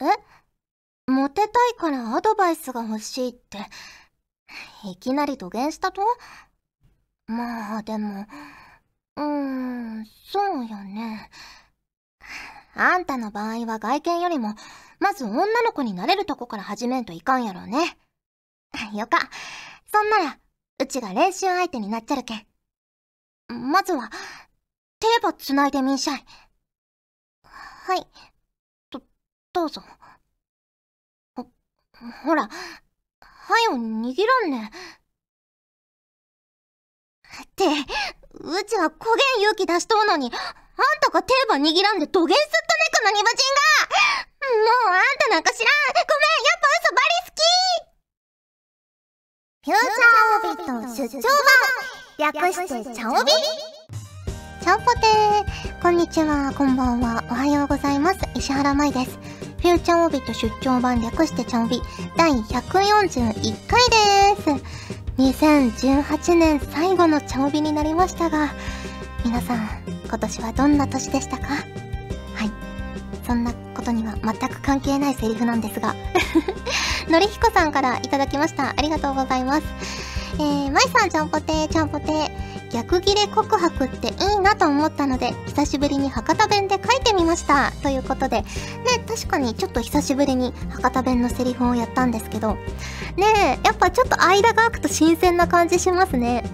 え？モテたいからアドバイスが欲しいって、いきなり土下したと？まあ、でも、うーん、そうよね。あんたの場合は外見よりも、まず女の子になれるとこから始めんといかんやろね。よか。そんなら、うちが練習相手になっちゃるけん。まずは、手羽繋いでみんしゃい。はい。ど、うぞ。ほ、ほら、はよ握らんね。って、うちはこげん勇気出しとうのに、あんたが手羽握らんで土下すったねかなにばちんがもうあんたなんか知らんごめんやっぱ嘘バリ好きフューチャーオビット出張版略してチャオビチャオポテーこんにちは、こんばんは、おはようございます。石原舞です。フューチャーオビット出張版略してチャオビ第141回です。2018年最後のチャオビになりましたが、皆さん、今年はどんな年でしたか？はい。そんなことには全く関係ないセリフなんですが のりひこさんからいただきました。ありがとうございます。えー、まいさん、ちゃんぽてー、ちゃんぽてー。逆切れ告白っていいなと思ったので、久しぶりに博多弁で書いてみました。ということで、ね、確かにちょっと久しぶりに博多弁のセリフをやったんですけど、ねえ、やっぱちょっと間が空くと新鮮な感じしますね。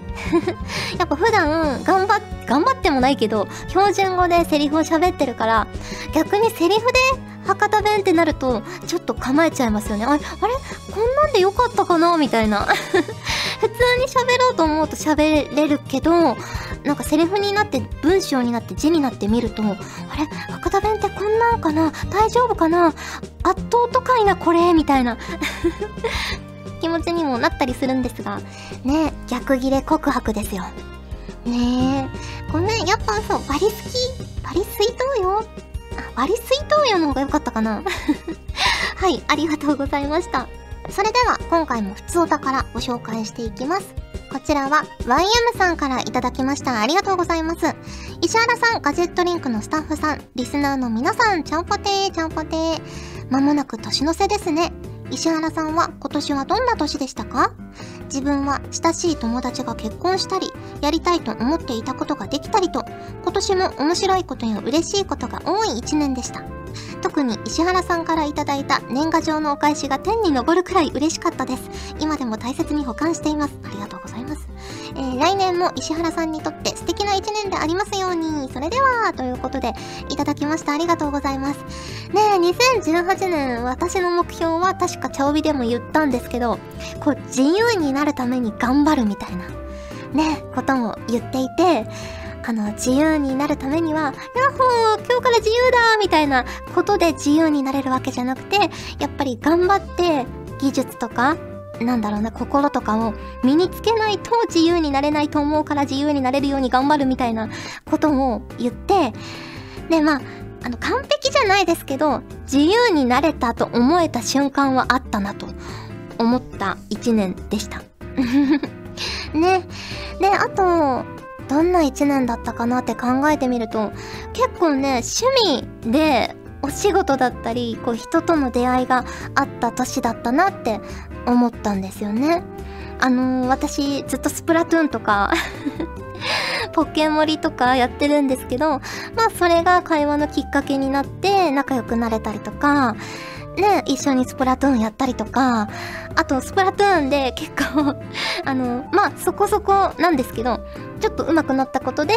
やっぱ普段、頑張っ、頑張ってもないけど、標準語でセリフを喋ってるから、逆にセリフで博多弁ってなると、ちょっと構えちゃいますよね。あれ、あれこんなんでよかったかな？みたいな。普通に喋ろうと思うと喋れるけど、なんかセリフになって文章になって字になってみると、あれ？博多弁ってこんなんかな？大丈夫かな？圧倒とかいなこれ？みたいな 気持ちにもなったりするんですが、ね逆ギレ告白ですよ。ねえ。ごめん、やっぱそう、バリ好き。バリ水筒よ。あ、バリ水筒よの方が良かったかな。はい、ありがとうございました。それでは今回も普通お宝ご紹介していきます。こちらは YM さんからいただきました。ありがとうございます。石原さん、ガジェットリンクのスタッフさん、リスナーの皆さん、ちゃんぽてー、ちゃんぽてー。まもなく年の瀬ですね。石原さんは今年はどんな年でしたか？自分は親しい友達が結婚したり、やりたいと思っていたことができたりと、今年も面白いことや嬉しいことが多い一年でした。特に石原さんからいただいた年賀状のお返しが天に昇るくらい嬉しかったです。今でも大切に保管しています。ありがとうございます。えー、来年も石原さんにとって素敵な一年でありますように。それでは、ということで、いただきました。ありがとうございます。ねえ、2018年、私の目標は確か茶帯でも言ったんですけど、こう、自由になるために頑張るみたいな、ね、ことも言っていて、あの、自由になるためには、ヤッホー今日から自由だみたいなことで自由になれるわけじゃなくて、やっぱり頑張って技術とか、なんだろうな、心とかを身につけないと自由になれないと思うから自由になれるように頑張るみたいなことを言って、で、まあ、あの、完璧じゃないですけど、自由になれたと思えた瞬間はあったなと思った一年でした。ね。で、あと、どんな一年だったかなって考えてみると、結構ね、趣味でお仕事だったり、こう人との出会いがあった年だったなって思ったんですよね。あのー、私ずっとスプラトゥーンとか ポケモリとかやってるんですけど、まあそれが会話のきっかけになって仲良くなれたりとか、ね、一緒にスプラトゥーンやったりとか、あとスプラトゥーンで結構 あの、まあそこそこなんですけど、ちょっと上手くなったことで、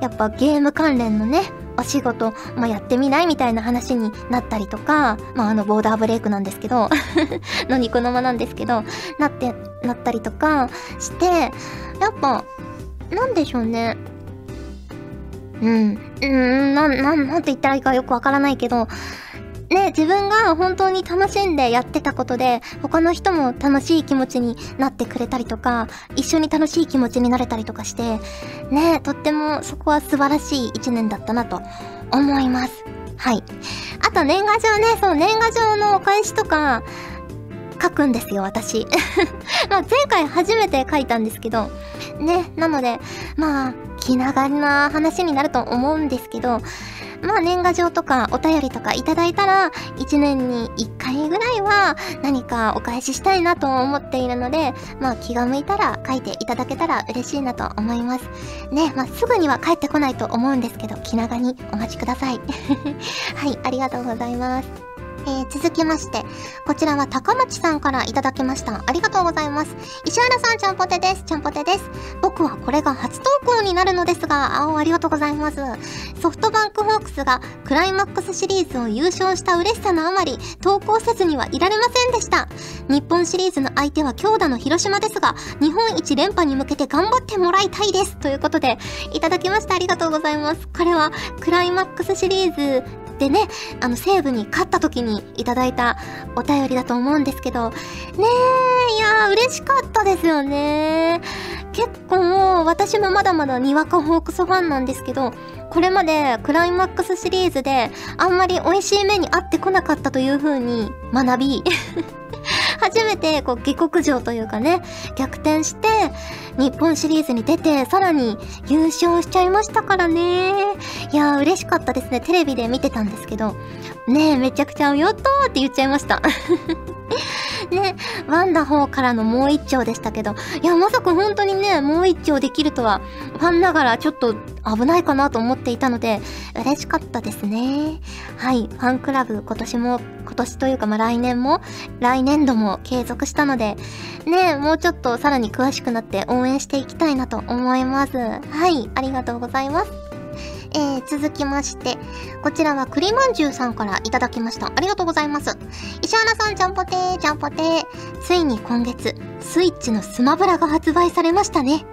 やっぱゲーム関連のね、お仕事、まあ、やってみないみたいな話になったりとか、まあ、あの、ボーダーブレイクなんですけど のニコ生なんですけど、なって、なったりとかして、やっぱ、なんでしょうね。うん。うん、なん、なん、なんて言ったらいいかよくわからないけど、ね、自分が本当に楽しんでやってたことで、他の人も楽しい気持ちになってくれたりとか、一緒に楽しい気持ちになれたりとかして、ね、とってもそこは素晴らしい一年だったなと思います。はい。あと年賀状ね、そう、年賀状のお返しとか、書くんですよ、私。ま、前回初めて書いたんですけど、ね、なので、まあ、気長な話になると思うんですけど、まあ年賀状とかお便りとかいただいたら、1年に1回ぐらいは何かお返ししたいなと思っているので、まあ気が向いたら書いていただけたら嬉しいなと思います。ね、まあすぐには帰ってこないと思うんですけど、気長にお待ちください。はい、ありがとうございます。えー、続きまして、こちらは高町さんからいただきました。ありがとうございます。石原さん、ちゃんぽてです。ちゃんぽてです。僕はこれが初投稿になるのですが、あありがとうございます。ソフトバンクホークスがクライマックスシリーズを優勝した嬉しさのあまり、投稿せずにはいられませんでした。日本シリーズの相手は強打の広島ですが、日本一連覇に向けて頑張ってもらいたいです。ということで、いただきました。ありがとうございます。これは、クライマックスシリーズでね、あの、西武に勝った時にいただいたお便りだと思うんですけど、ねえ、いやー、嬉しかったですよね。結構、私もまだまだにわかホークスファンなんですけど、これまでクライマックスシリーズであんまり美味しい目に合ってこなかったという風に学び初めてこう下克上というかね、逆転して、日本シリーズに出て、さらに優勝しちゃいましたからね。いやー嬉しかったですね。テレビで見てたんですけど、ねえ、めちゃくちゃ、やったーって言っちゃいました。ね、ワンダホーからのもう一丁でしたけど、いや、まさか本当にね、もう一丁できるとは、ファンながらちょっと危ないかなと思っていたので、嬉しかったですね。はい、ファンクラブ今年も、今年というかまあ来年も、来年度も継続したので、ね、もうちょっとさらに詳しくなって応援していきたいなと思います。はい、ありがとうございます。えー、続きまして、こちらは栗まんじゅうさんからいただきました。ありがとうございます。石原さん、ちゃんぽてー、ちゃんぽてー。ついに今月、スイッチのスマブラが発売されましたね。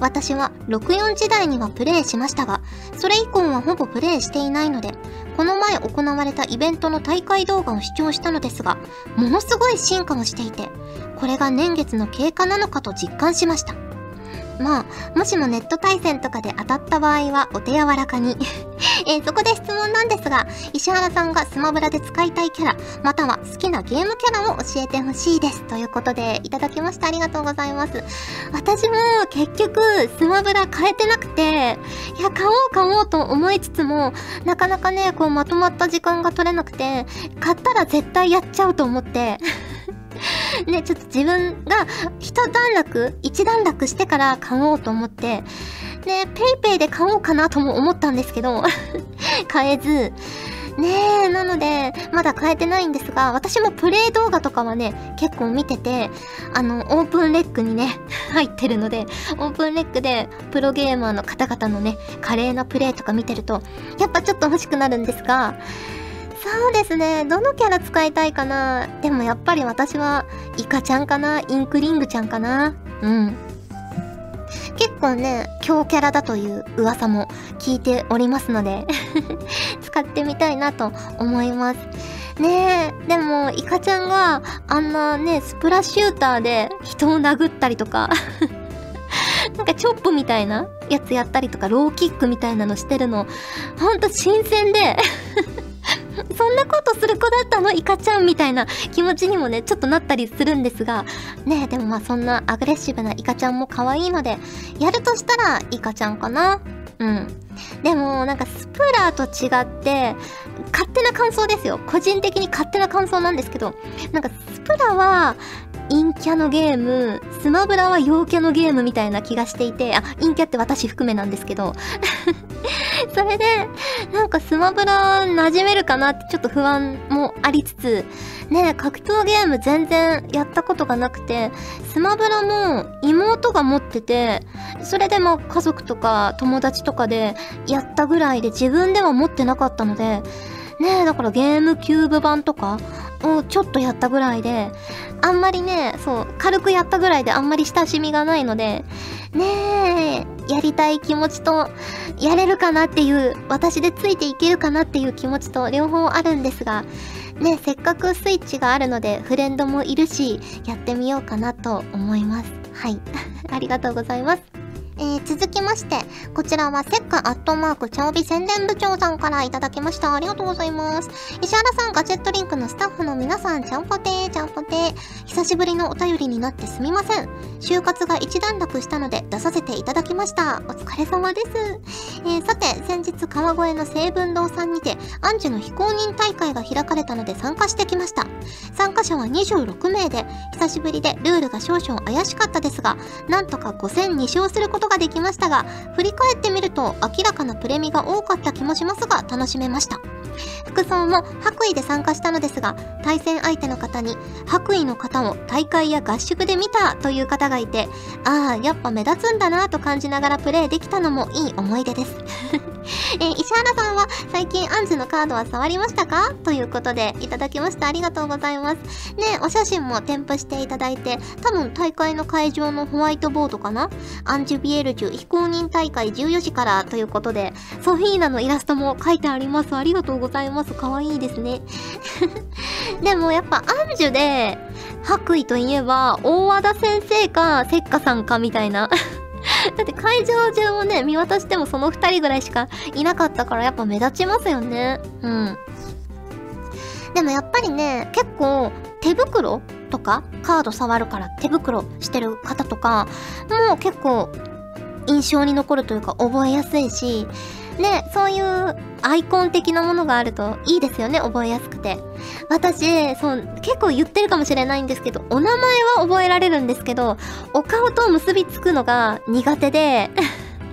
私は64時代にはプレイしましたが、それ以降はほぼプレイしていないので、この前行われたイベントの大会動画を視聴したのですが、ものすごい進化をしていて、これが年月の経過なのかと実感しました。まあ、もしもネット対戦とかで当たった場合はお手柔らかに えー、そこで質問なんですが、石原さんがスマブラで使いたいキャラ、または好きなゲームキャラを教えてほしいです。ということで、いただきました。ありがとうございます。私も結局、スマブラ変えてなくて、いや、買おう買おうと思いつつも、なかなかね、こうまとまった時間が取れなくて、買ったら絶対やっちゃうと思って ね、ちょっと自分が一段落、一段落してから買おうと思って、ね、 PayPay で買おうかなとも思ったんですけど 買えず、ねえ、なので、まだ買えてないんですが、私もプレイ動画とかはね、結構見てて、あの、 OPENRECにね、入ってるので、 OPENRECで、プロゲーマーの方々のね、華麗なプレイとか見てると、やっぱちょっと欲しくなるんですが、そうですね。どのキャラ使いたいかなでもやっぱり私は、イカちゃんかなインクリングちゃんかなうん。結構ね、強キャラだという噂も聞いておりますので 使ってみたいなと思います。ねえ、でも、イカちゃんがあんなね、スプラッシューターで人を殴ったりとか なんかチョップみたいなやつやったりとか、ローキックみたいなのしてるの、ほんと新鮮で そんなことする子だったのイカちゃんみたいな気持ちにもね、ちょっとなったりするんですが、ねでもまあそんなアグレッシブなイカちゃんも可愛いので、やるとしたらイカちゃんかな。うん。でも、なんかスプラーと違って、勝手な感想ですよ。個人的に勝手な感想なんですけど、なんかスプラは、陰キャのゲーム、スマブラは陽キャのゲームみたいな気がしていて、あ、陰キャって私含めなんですけど、それで、なんかスマブラ馴染めるかなってちょっと不安もありつつ、ね格闘ゲーム全然やったことがなくて、スマブラも妹が持ってて、それでも家族とか友達とかでやったぐらいで自分では持ってなかったので、ねだからゲームキューブ版とかをちょっとやったぐらいで、あんまりね、そう、軽くやったぐらいであんまり親しみがないので、ねえ、やりたい気持ちと、やれるかなっていう、私でついていけるかなっていう気持ちと両方あるんですが、ね、せっかくスイッチがあるので、フレンドもいるし、やってみようかなと思います。はい。ありがとうございます。えー、続きまして、こちらはセッカアットマークチャオビ宣伝部長さんからいただきました。ありがとうございます。石原さん、ガジェットリンクのスタッフの皆さん、ちゃんぽてー、ちゃんぽてー。久しぶりのお便りになってすみません。就活が一段落したので出させていただきました。お疲れ様です。えー、さて、先日川越の成文堂さんにて、アンジュの非公認大会が開かれたので参加してきました。参加者は26名で、久しぶりでルールが少々怪しかったですが、なんとか5戦2勝することができましたが、振り返ってみると明らかなプレミが多かった気もしますが、楽しめました。服装も白衣で参加したのですが、対戦相手の方に、白衣の方を大会や合宿で見たという方がいて、ああ、やっぱ目立つんだなと感じながらプレイできたのもいい思い出です。えー、石原さんは最近アンジュのカードは触りましたか？ということでいただきました。ありがとうございます。ねお写真も添付していただいて多分大会の会場のホワイトボードかな？アンジュビエルジュ非公認大会14時からということでソフィーナのイラストも書いてあります。ありがとうございます。かわいいですね。でもやっぱアンジュで白衣といえば大和田先生かせっかさんかみたいな。だって会場中をね、見渡してもその2人ぐらいしかいなかったからやっぱ目立ちますよね。うん。でもやっぱりね、結構手袋とかカード触るから手袋してる方とかも結構印象に残るというか覚えやすいし、ね、そういうアイコン的なものがあるといいですよね、覚えやすくて。私、そう、結構言ってるかもしれないんですけど、お名前は覚えられるんですけど、お顔と結びつくのが苦手で、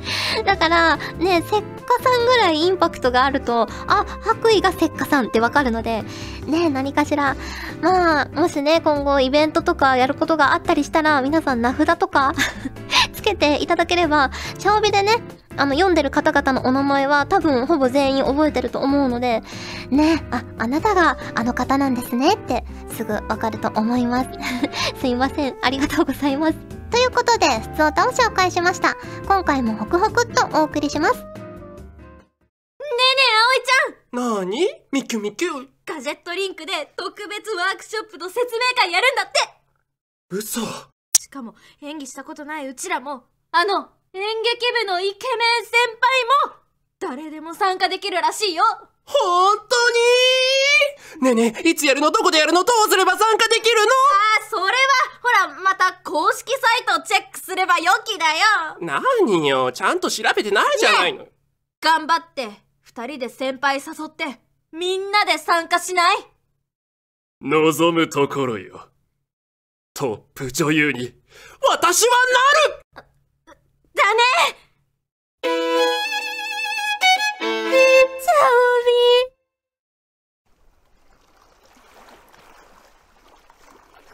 だから、ね、せっかさんぐらいインパクトがあると、あ、白衣がせっかさんってわかるので、ね、何かしら、まあ、もしね、今後イベントとかやることがあったりしたら、皆さん名札とかけていただければ、シャオビでね、あの、読んでる方々のお名前は多分ほぼ全員覚えてると思うので、ね、あ、あなたがあの方なんですねってすぐわかると思います。すいません。ありがとうございます。ということで、普通歌を紹介しました。今回もホクホクっとお送りします。ねえねえ、葵ちゃんなーに？ミキュミキュガジェットリンクで特別ワークショップの説明会やるんだって嘘しかも演技したことないうちらも、あの、演劇部のイケメン先輩も誰でも参加できるらしいよ。本当に？ねえねえ、いつやるの？どこでやるの？どうすれば参加できるの？ああ、それは、ほら、また公式サイトチェックすればよきだよ。何よ、ちゃんと調べてないじゃないの。ね、頑張って、二人で先輩誘って、みんなで参加しない？望むところよ。トップ女優に、私はなる！だね！チャオビ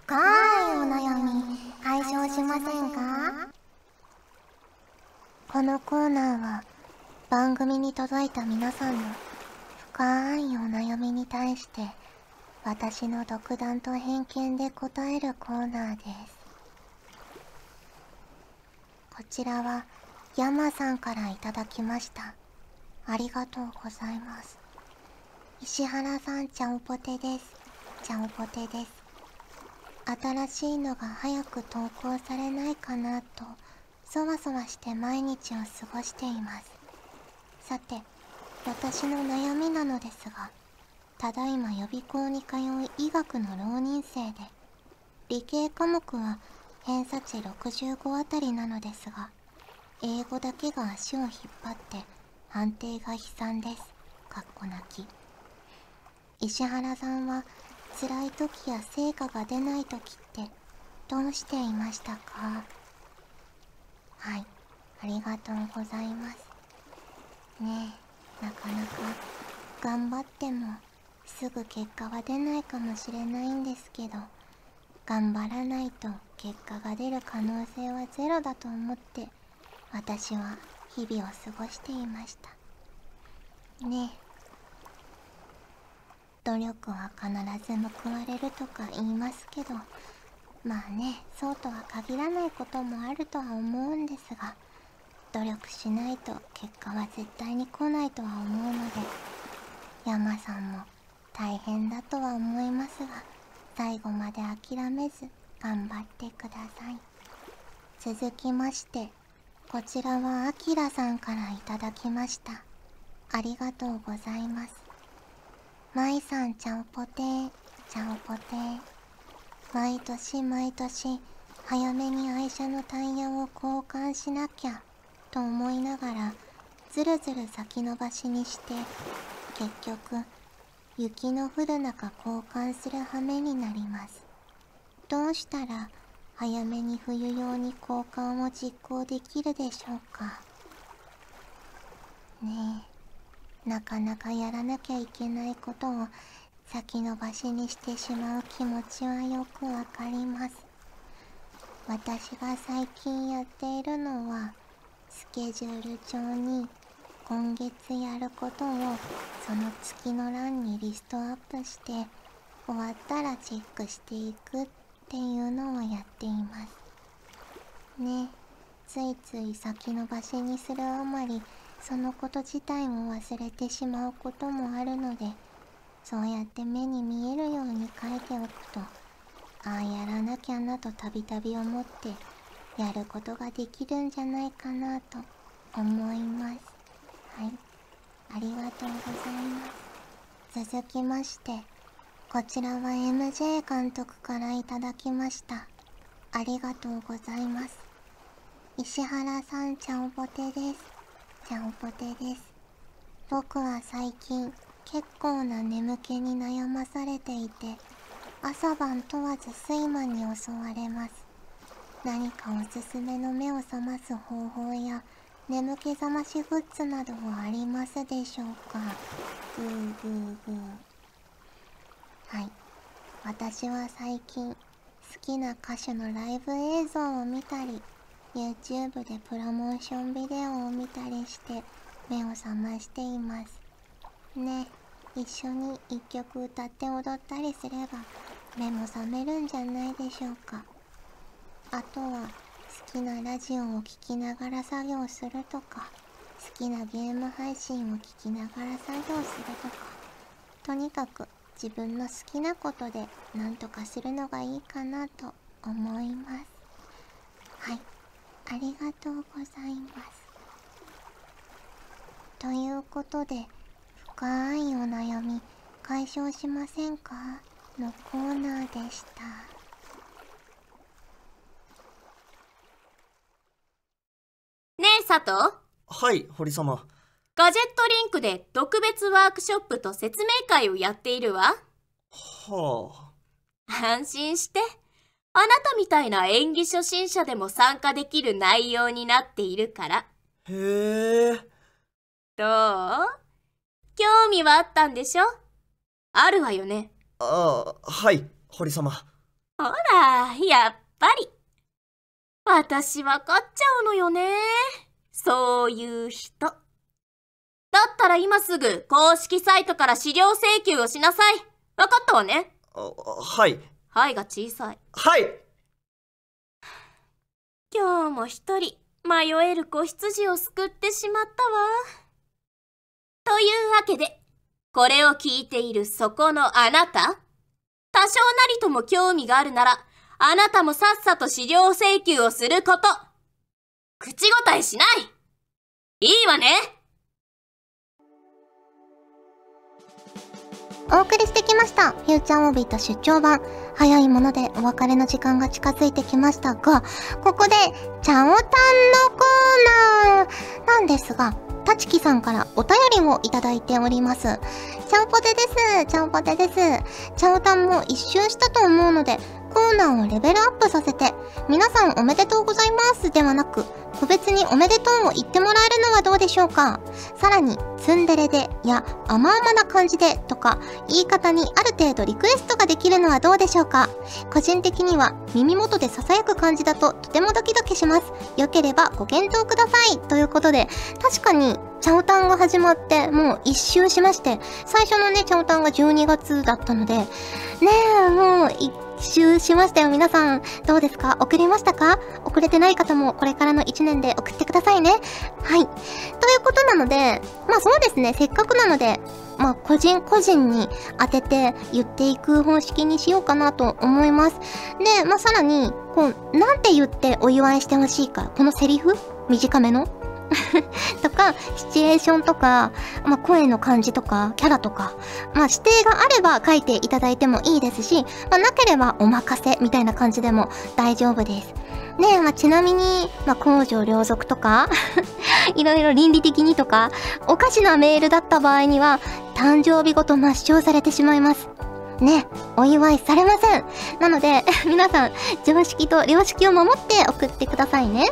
深いお悩み解消しませんか？このコーナーは番組に届いた皆さんの深いお悩みに対して私の独断と偏見で答えるコーナーです。こちらは山さんからいただきました。ありがとうございます。石原さん、ちゃんぽてです。ちゃんぽてです。新しいのが早く投稿されないかなと、そわそわして毎日を過ごしています。さて、私の悩みなのですが、ただいま予備校に通う医学の浪人生で、理系科目は偏差値65あたりなのですが英語だけが足を引っ張って判定が悲惨です。かっこ泣き。石原さんは辛い時や成果が出ない時ってどうしていましたか？はい。ありがとうございます。ねえなかなか頑張ってもすぐ結果は出ないかもしれないんですけど。頑張らないと結果が出る可能性はゼロだと思って私は日々を過ごしていました。ねえ。努力は必ず報われるとか言いますけどまあねそうとは限らないこともあるとは思うんですが努力しないと結果は絶対に来ないとは思うので山さんも大変だとは思いますが最後まで諦めず頑張ってください。続きましてこちらはあきらさんからいただきました。ありがとうございます。まいさんちゃんぽてー。ちゃんぽてー。毎年毎年早めに愛車のタイヤを交換しなきゃと思いながらずるずる先延ばしにして結局雪の降る中交換する羽目になります。どうしたら早めに冬用に交換を実行できるでしょうか？ねえ。なかなかやらなきゃいけないことを先延ばしにしてしまう気持ちはよくわかります。私が最近やっているのはスケジュール帳に今月やることをその月の欄にリストアップして終わったらチェックしていくっていうのをやっています。ね。ついつい先延ばしにするあまりそのこと自体も忘れてしまうこともあるのでそうやって目に見えるように書いておくとああやらなきゃなとたびたび思ってやることができるんじゃないかなと思います。はい。ありがとうございます。続きましてこちらは MJ 監督からいただきました。ありがとうございます。石原さんちゃんぽてです。ちゃんぽてです。僕は最近結構な眠気に悩まされていて朝晩問わず睡魔に襲われます。何かおすすめの目を覚ます方法や眠気覚ましグッズなどはありますでしょうか？グーグーグー。はい。私は最近好きな歌手のライブ映像を見たり YouTube でプロモーションビデオを見たりして目を覚ましています。ね。一緒に一曲歌って踊ったりすれば目も覚めるんじゃないでしょうか。あとは好きなラジオを聴きながら作業するとか好きなゲーム配信を聞きながら作業するとかとにかく自分の好きなことで何とかするのがいいかなと思います。はい。ありがとうございます。ということで深いお悩み解消しませんか？のコーナーでしたねえ佐藤。はい、堀様。ガジェットリンクで特別ワークショップと説明会をやっているわ。は安心して。あなたみたいな演技初心者でも参加できる内容になっているから。あ。へえ。どう？興味はあったんでしょ？あるわよね。ああ、はい、堀様。ほらやっぱり。私わかっちゃうのよねそういう人。だったら今すぐ公式サイトから資料請求をしなさい。わかったわね。あはい、はいが小さい。はい。今日も一人迷える子羊を救ってしまったわ。というわけで、これを聞いているそこのあなた。多少なりとも興味があるなら、あなたもさっさと資料請求をすること。口答えしないいいわねお送りしてきました。フューチャーオービート出張版。早いものでお別れの時間が近づいてきましたが、ここで、チャオタンのコーナーなんですが、たちきさんからお便りをいただいております。チャオポテです。チャオポテです。チャオタンも一周したと思うので、コーナーをレベルアップさせて、皆さんおめでとうございますではなく、個別におめでとうを言ってもらえるのはどうでしょうか？さらに、ツンデレでや甘々な感じでとか、言い方にある程度リクエストができるのはどうでしょうか？個人的には耳元で囁く感じだととてもドキドキします。よければご検討ください。ということで、確かに、チャオタンが始まってもう一周しまして、最初のね、チャオタンが12月だったので、ねえ、もう一周しましたよ。皆さん、どうですか？送りましたか？遅れてない方もこれからの1年で送ってくださいね。はい。ということなので、まあそうですね、せっかくなので、まあ個人個人に当てて言っていく方式にしようかなと思います。で、まあさらに、こう、なんて言ってお祝いしてほしいか、このセリフ？短めの？とか、シチュエーションとか、まあ、声の感じとか、キャラとか、まあ、指定があれば書いていただいてもいいですし、まあ、なければお任せみたいな感じでも大丈夫です。ねえ、まあ、ちなみに、まあ、公序良俗とか、いろいろ倫理的にとか、おかしなメールだった場合には、誕生日ごと抹消されてしまいます。ね、お祝いされません。なので、皆さん、常識と良識を守って送ってくださいね。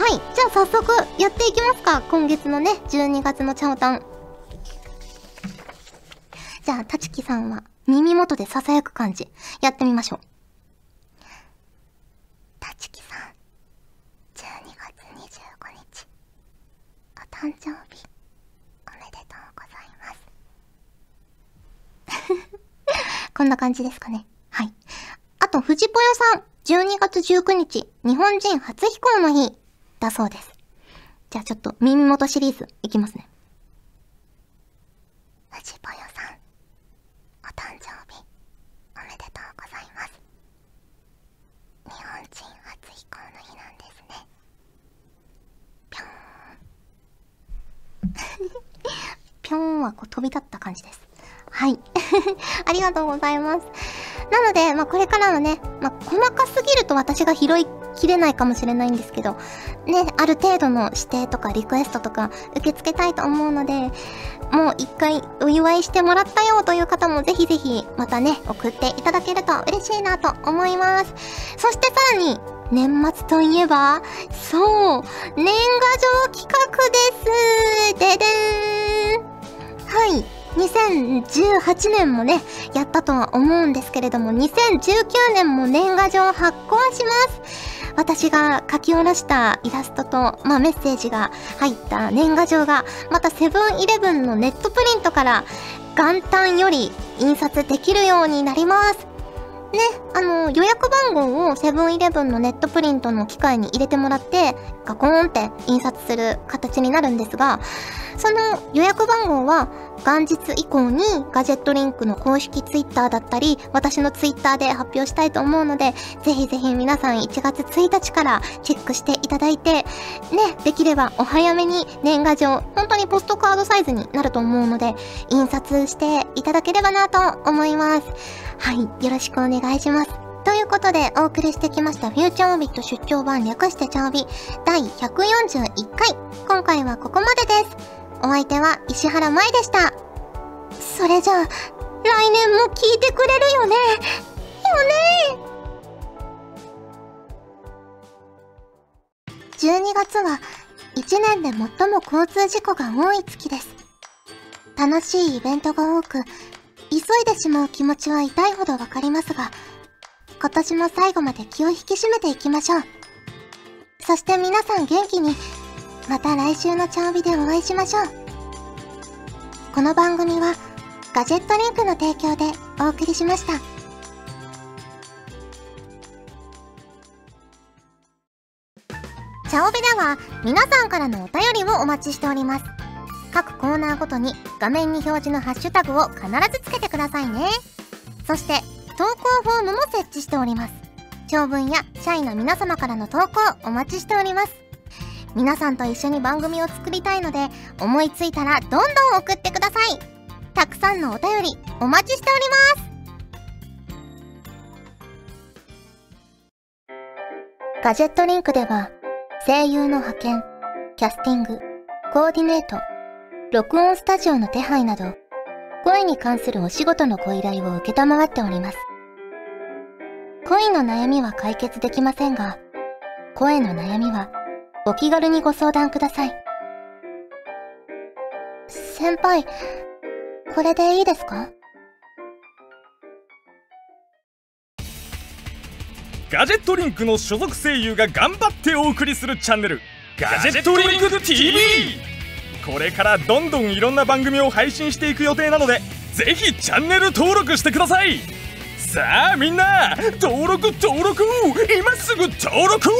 はい、じゃあ早速やっていきますか。今月のね、12月のチャオタン。じゃあ、たちきさんは耳元で囁く感じ、やってみましょう。たちきさん、12月25日、お誕生日、おめでとうございます。こんな感じですかね。はい。あと、藤ぽよさん、12月19日、日本人初飛行の日、だそうです。じゃあちょっと耳元シリーズいきますね。藤ぽよさん、お誕生日、おめでとうございます。日本人初飛行の日なんですね。ぴょーん。ぴょーんはこう飛び立った感じです。はい。ありがとうございます。なので、まあ、これからはね、まあ、細かすぎると私が拾いきれないかもしれないんですけど、ね、ある程度の指定とかリクエストとか受け付けたいと思うので、もう一回お祝いしてもらったよという方もぜひぜひまたね、送っていただけると嬉しいなと思います。そしてさらに、年末といえば、そう、年賀状企画ですででーんはい。2018年もね、やったとは思うんですけれども、2019年も年賀状発行します。私が書き下ろしたイラストと、まあ、メッセージが入った年賀状が、またセブンイレブンのネットプリントから元旦より印刷できるようになります。ね、あの、予約番号をセブンイレブンのネットプリントの機械に入れてもらって、ガコーンって印刷する形になるんですが、その予約番号は元日以降にガジェットリンクの公式ツイッターだったり、私のツイッターで発表したいと思うので、ぜひぜひ皆さん1月1日からチェックしていただいて、ね、できればお早めに年賀状、本当にポストカードサイズになると思うので、印刷していただければなと思います。はい、よろしくお願いします。ということで、お送りしてきました、フューチャーオービット出張版略してチャオビ第141回。今回はここまでです。お相手は石原舞でした。それじゃあ、来年も聞いてくれるよね？よね？12月は1年で最も交通事故が多い月です。楽しいイベントが多く、急いでしまう気持ちは痛いほどわかりますが、今年も最後まで気を引き締めていきましょう。そして皆さん元気に、また来週のチャービでお会いしましょう。この番組は、ガジェットリンクの提供でお送りしました。チャオベでは皆さんからのお便りをお待ちしております。各コーナーごとに画面に表示のハッシュタグを必ずつけてくださいね。そして、投稿フォームも設置しております。長文や社員の皆様からの投稿お待ちしております。皆さんと一緒に番組を作りたいので、思いついたらどんどん送ってください。たくさんのお便りお待ちしております。ガジェットリンクでは、声優の派遣、キャスティング、コーディネート、録音スタジオの手配など、声に関するお仕事のご依頼を受っております。恋の悩みは解決できませんが、声の悩みはお気軽にご相談ください。先輩、これでいいですか？ガジェットリンクの所属声優が頑張ってお送りするチャンネルガジェットリンク TV これからどんどんいろんな番組を配信していく予定なのでぜひチャンネル登録してください。さあみんな登録登録。今すぐ登録